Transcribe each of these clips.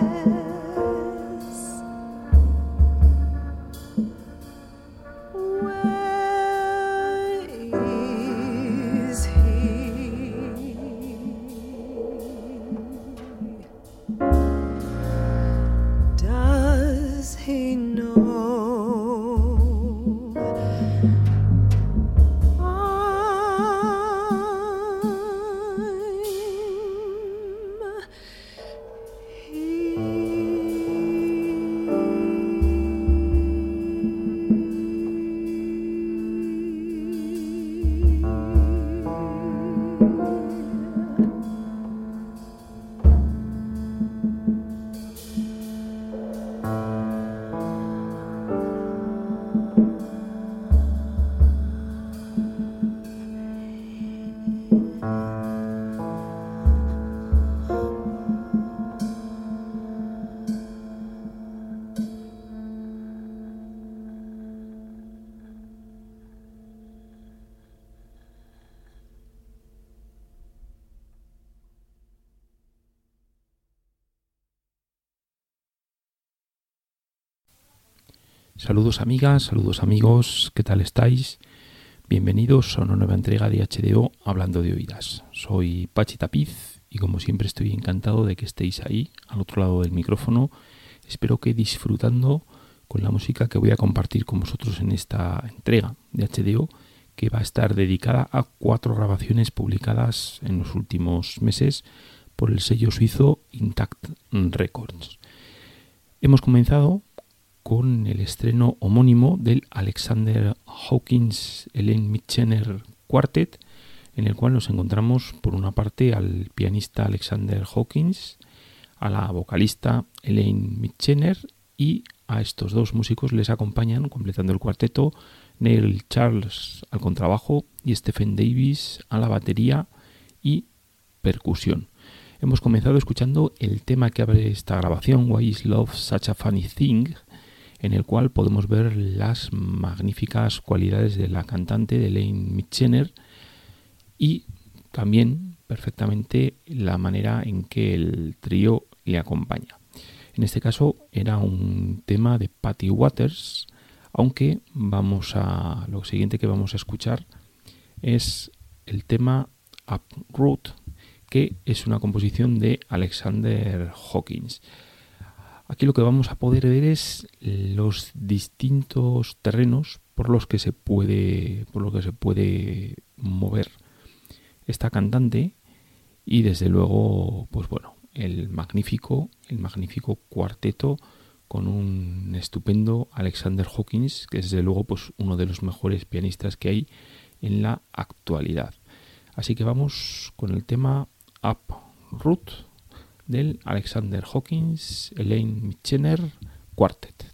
bed. Saludos amigas, saludos amigos, ¿qué tal estáis? Bienvenidos a una nueva entrega de HDO Hablando de Oídas. Soy Pachi Tapiz y como siempre estoy encantado de que estéis ahí, al otro lado del micrófono. Espero que disfrutando con la música que voy a compartir con vosotros en esta entrega de HDO que va a estar dedicada a cuatro grabaciones publicadas en los últimos meses por el sello suizo Intact Records. Hemos comenzado con el estreno homónimo del Alexander Hawkins Elaine Mitchener Quartet, en el cual nos encontramos por una parte al pianista Alexander Hawkins, a la vocalista Elaine Mitchener y a estos dos músicos les acompañan, completando el cuarteto, Neil Charles al contrabajo y Stephen Davis a la batería y percusión. Hemos comenzado escuchando el tema que abre esta grabación, Why is Love Such a Funny Thing, en el cual podemos ver las magníficas cualidades de la cantante de Lane Mitchener y también perfectamente la manera en que el trío le acompaña. En este caso era un tema de Patty Waters, aunque vamos a lo siguiente que vamos a escuchar es el tema Uproot, que es una composición de Alexander Hawkins. Aquí lo que vamos a poder ver es los distintos terrenos por los que se puede, por lo que se puede mover esta cantante y desde luego, pues bueno, el magnífico, el magnífico cuarteto con un estupendo Alexander Hawkins, que es desde luego pues uno de los mejores pianistas que hay en la actualidad. Así que vamos con el tema Up Root del Alexander Hawkins Elaine Mitchener Quartet.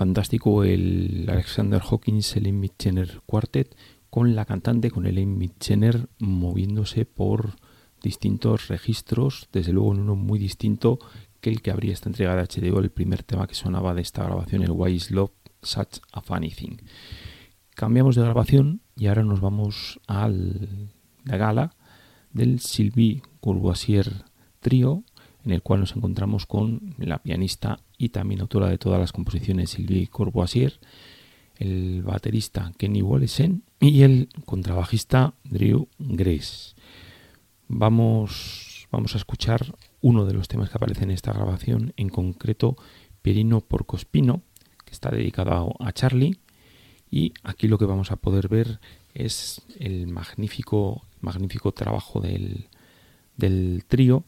Fantástico el Alexander Hawkins, el Mitchener Quartet, con la cantante, con el Mitchener moviéndose por distintos registros, desde luego en uno muy distinto que el que habría esta entrega de HDO, el primer tema que sonaba de esta grabación, el Why is Love Such a Funny Thing. Cambiamos de grabación y ahora nos vamos a la gala del Sylvie Courvoisier Trio, en el cual nos encontramos con la pianista y también autora de todas las composiciones Sylvie Courvoisier, el baterista Kenny Wollesen y el contrabajista Drew Grace. Vamos, vamos a escuchar uno de los temas que aparece en esta grabación, en concreto Perino Porcospino, que está dedicado a Charlie. Y aquí lo que vamos a poder ver es el magnífico, magnífico trabajo del, del trío,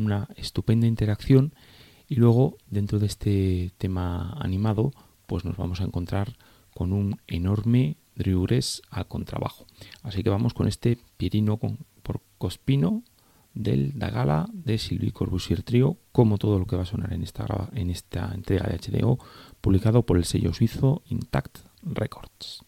una estupenda interacción y luego dentro de este tema animado pues nos vamos a encontrar con un enorme driures al contrabajo. Así que vamos con este Pirino con, por Cospino del Dagala de Sylvie Corbusier Trio, como todo lo que va a sonar en esta, en esta entrega de HDO, publicado por el sello suizo Intact Records.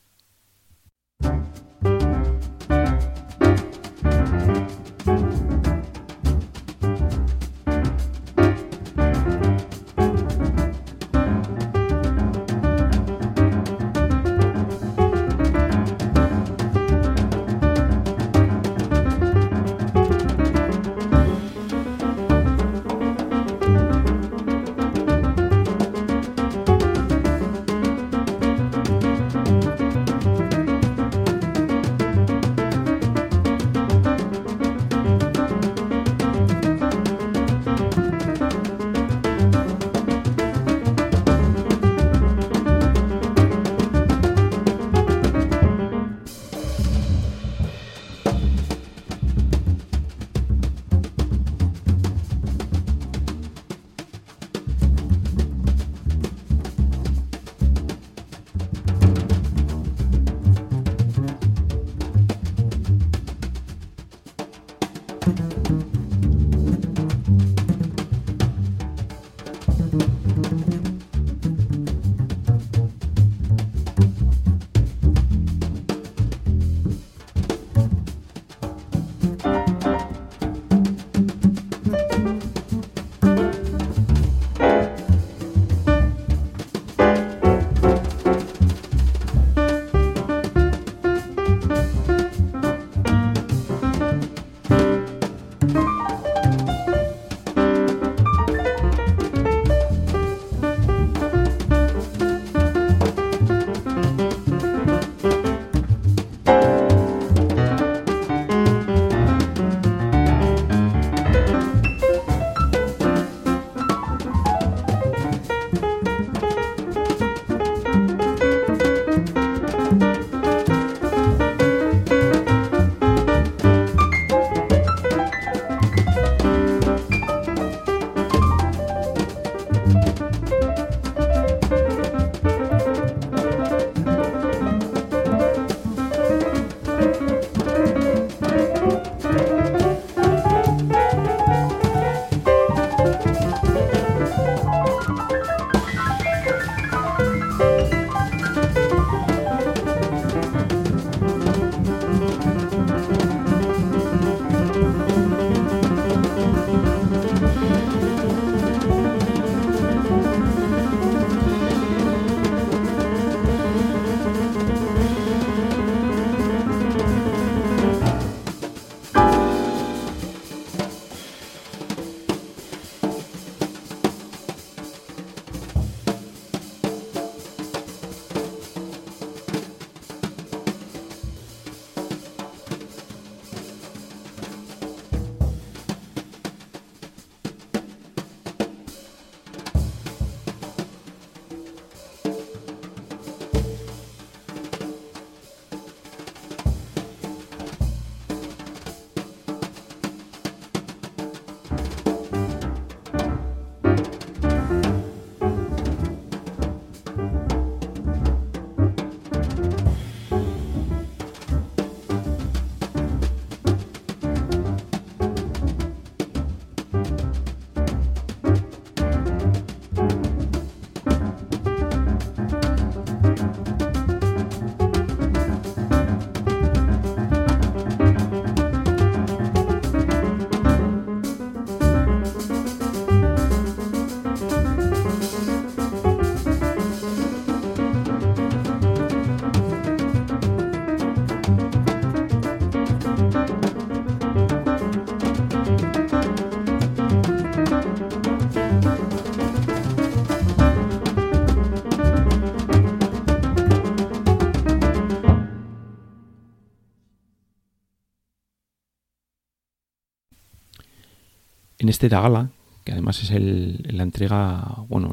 Este Dagala, que además es la entrega, bueno,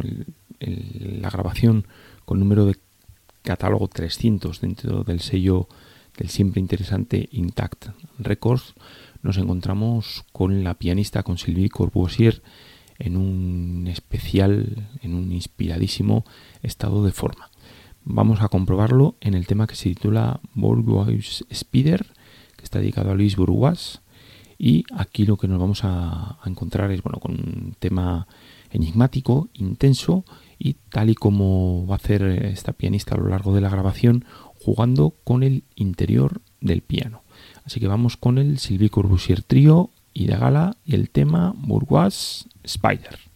la grabación con número de catálogo 300 dentro del sello del siempre interesante Intact Records, nos encontramos con la pianista, con Sylvie Corbusier, en un especial, en un inspiradísimo estado de forma. Vamos a comprobarlo en el tema que se titula Bourgeois Spider, que está dedicado a Luis Bourgeois. Y aquí lo que nos vamos a, encontrar es bueno, con un tema enigmático, intenso y tal y como va a hacer esta pianista a lo largo de la grabación, jugando con el interior del piano. Así que vamos con el Sylvie Corbusier Trio y de gala y el tema Bourgeois Spider.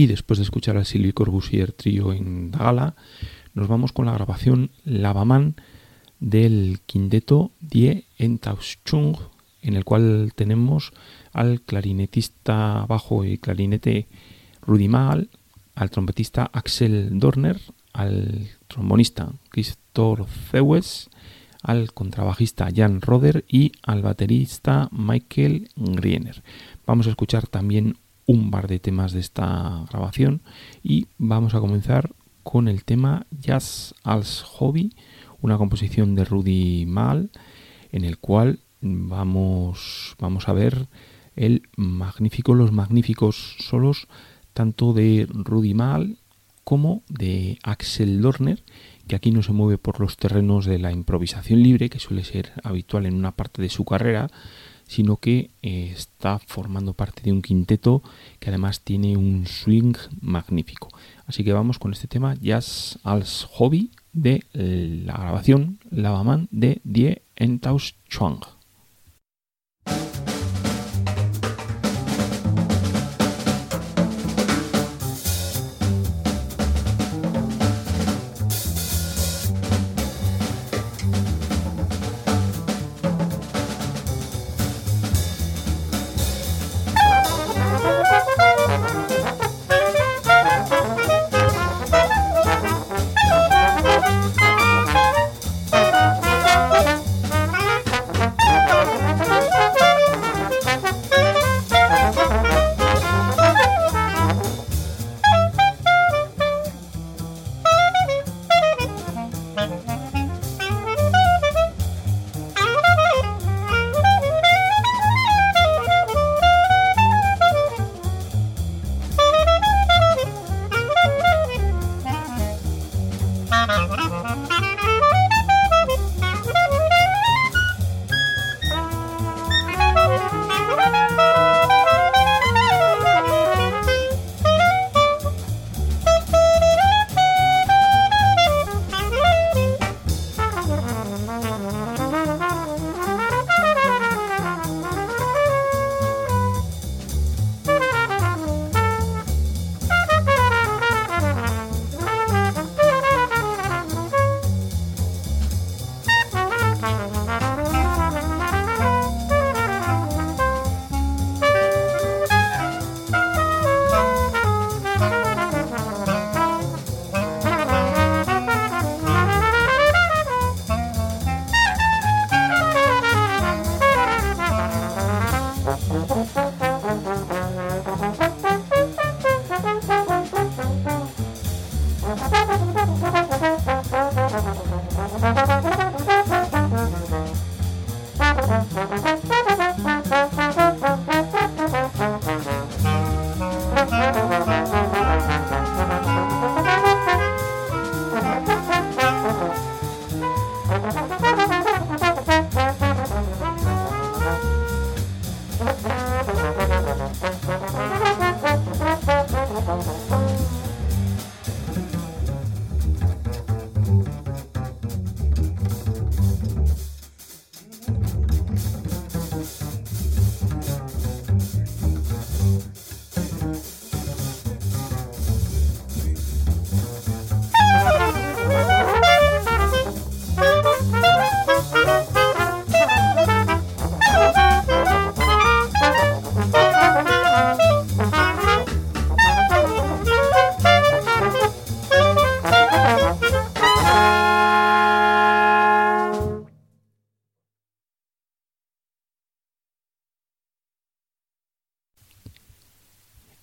Y después de escuchar al Sylvie Corbusier trío en Dagala, nos vamos con la grabación Lavaman del quinteto Die Entauschung, en el cual tenemos al clarinetista bajo y clarinete Rudy Maal, al trompetista Axel Dorner, al trombonista Christoph Zewes, al contrabajista Jan Roder y al baterista Michael Griener. Vamos a escuchar también un par de temas de esta grabación y vamos a comenzar con el tema Jazz als Hobby, una composición de Rudy Mal en el cual vamos, vamos a ver el magnífico, los magníficos solos tanto de Rudy Mal como de Axel Dorner, que aquí no se mueve por los terrenos de la improvisación libre, que suele ser habitual en una parte de su carrera, sino que eh, está formando parte de un quinteto que además tiene un swing magnífico. Así que vamos con este tema Jazz als Hobby de la grabación Lavaman de Die Entaus Chuang.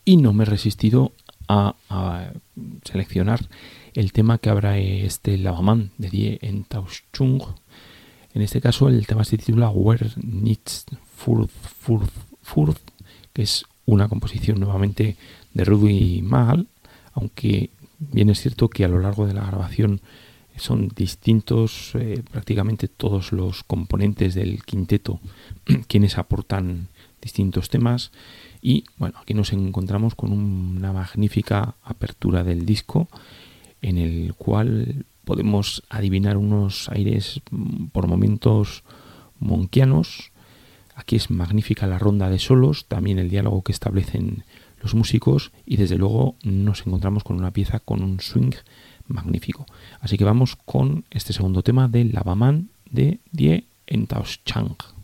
Y no me he resistido a, seleccionar el tema que habrá este Lavaman de Die Entauschung. En este caso el tema se titula Where Nichts Furth, Furth, Furth, que es una composición nuevamente de Rudy Mal, aunque bien es cierto que a lo largo de la grabación son distintos eh, prácticamente todos los componentes del quinteto quienes aportan distintos temas y bueno, aquí nos encontramos con una magnífica apertura del disco en el cual podemos adivinar unos aires mm, por momentos monquianos. Aquí es magnífica la ronda de solos, también el diálogo que establecen los músicos y desde luego nos encontramos con una pieza con un swing magnífico. Así que vamos con este segundo tema de Lavaman de Die Entauschang.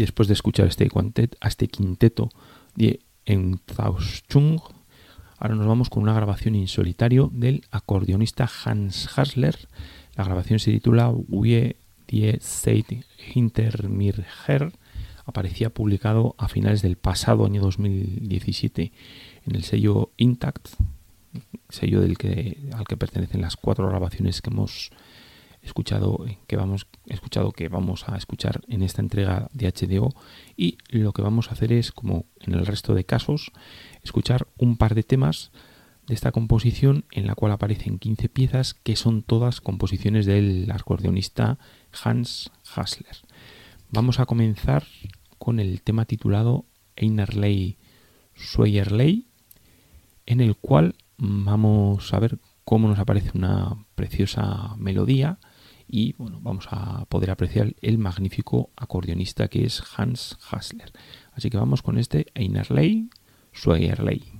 Después de escuchar este, este quinteto de Enthauschung, ahora nos vamos con una grabación en solitario del acordeonista Hans Hasler. La grabación se titula Wie die Zeit hinter mir her, aparecía publicado a finales del pasado año 2017 en el sello Intact, sello al que pertenecen las cuatro grabaciones que hemos escuchado que vamos escuchado que vamos a escuchar en esta entrega de HDO y lo que vamos a hacer es como en el resto de casos escuchar un par de temas de esta composición en la cual aparecen 15 piezas que son todas composiciones del acordeonista Hans Hassler. Vamos a comenzar con el tema titulado Einerley Schweierley en el cual vamos a ver cómo nos aparece una preciosa melodía y bueno, vamos a poder apreciar el magnífico acordeonista que es Hans Hassler. Así que vamos con este Einerley Schweierley.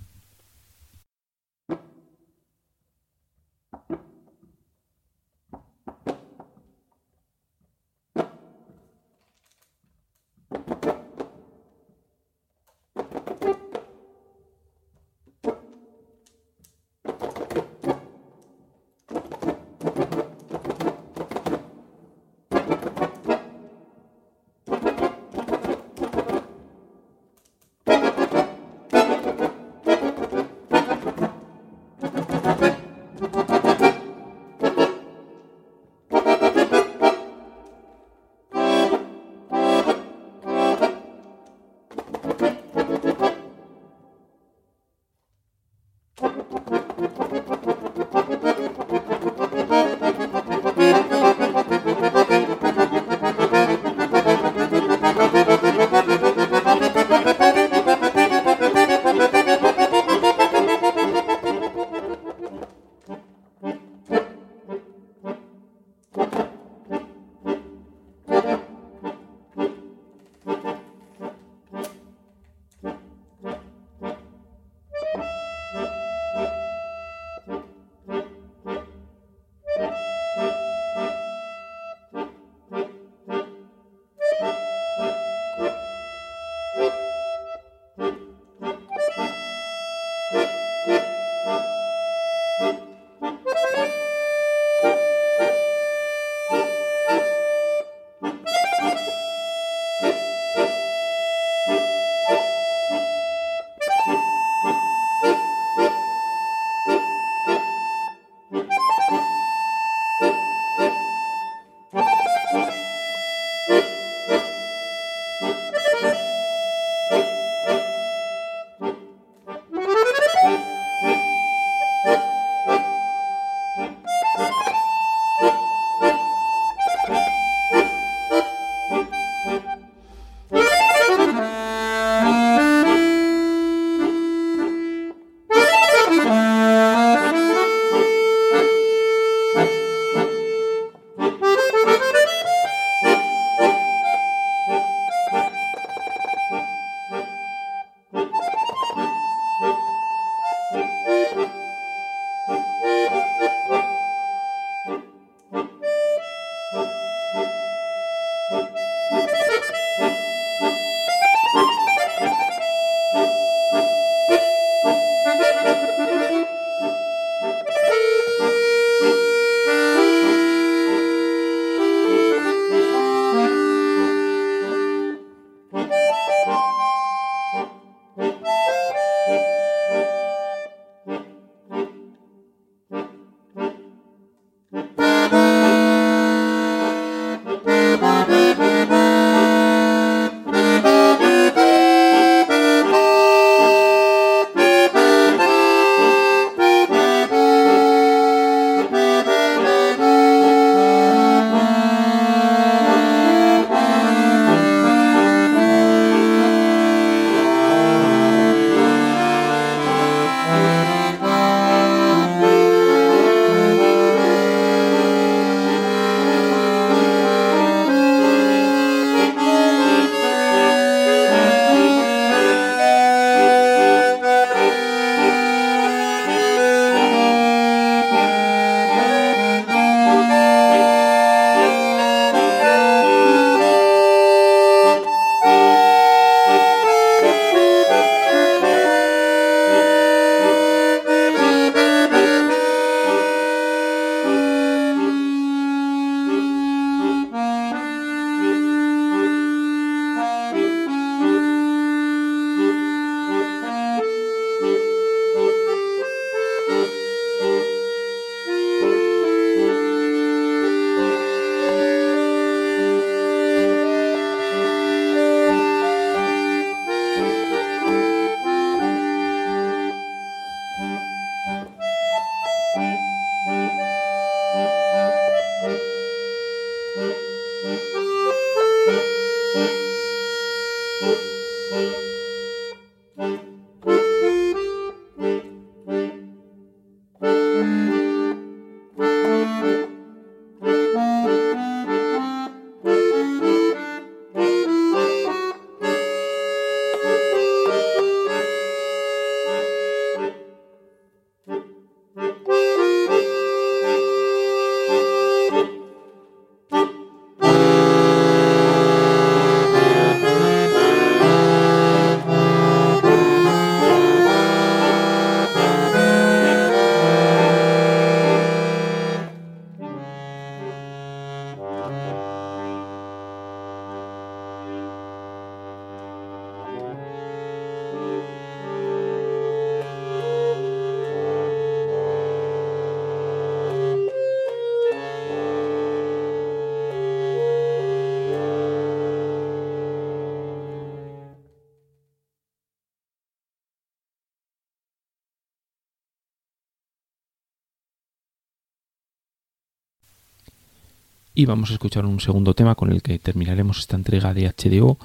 Y vamos a escuchar un segundo tema con el que terminaremos esta entrega de HDO.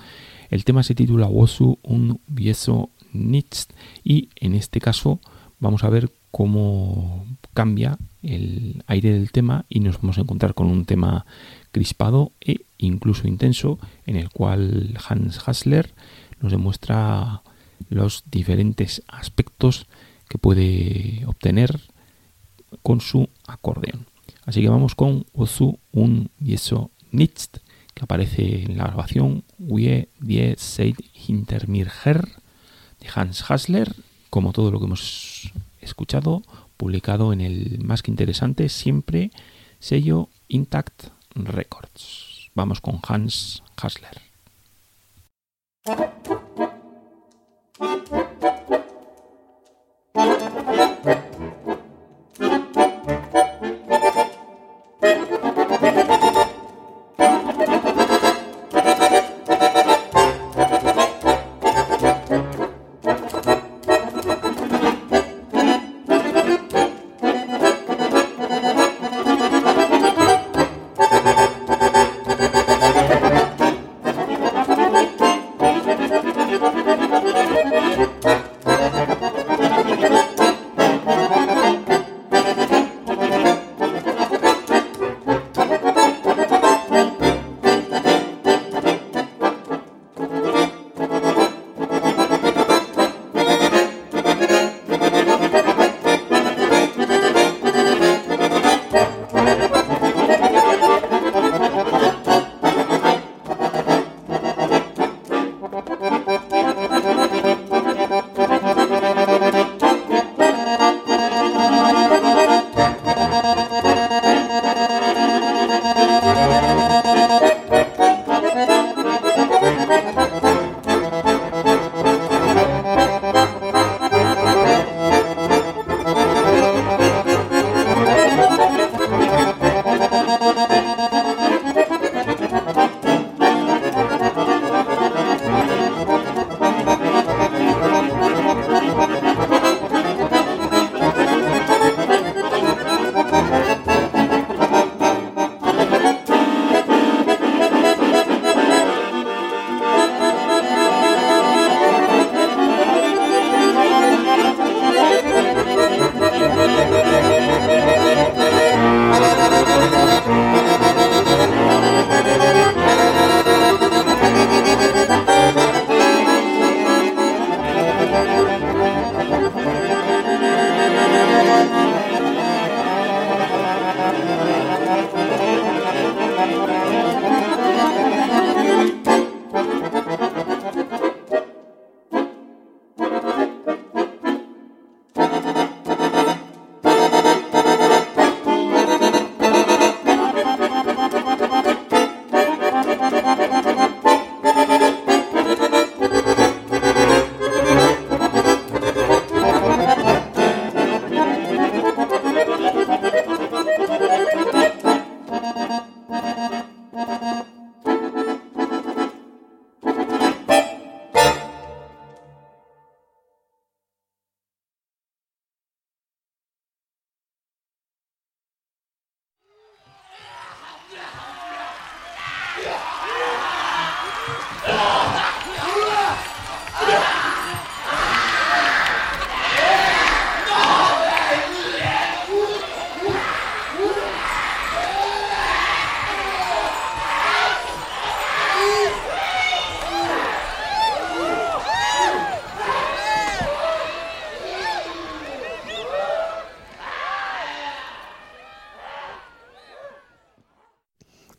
El tema se titula Wosu un Vieso Nichts y en este caso vamos a ver cómo cambia el aire del tema y nos vamos a encontrar con un tema crispado e incluso intenso en el cual Hans Hassler nos demuestra los diferentes aspectos que puede obtener con su acordeón. Así que vamos con Ozu un Yeso Nicht, que aparece en la grabación Wie die Seid hinter mir Herr de Hans Hassler, como todo lo que hemos escuchado, publicado en el más que interesante, siempre sello Intact Records. Vamos con Hans Hassler.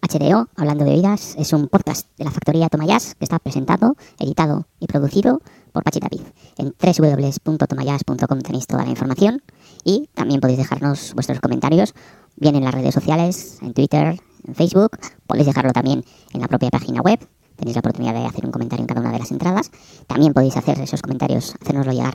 HDO, Hablando de Oídas, es un podcast de la factoría Tomayas que está presentado, editado y producido por Pachi Tapiz. En www.tomayas.com tenéis toda la información y también podéis dejarnos vuestros comentarios, bien en las redes sociales, en Twitter, en Facebook, podéis dejarlo también en la propia página web. Tenéis la oportunidad de hacer un comentario en cada una de las entradas. También podéis hacer esos comentarios, hacérnoslo llegar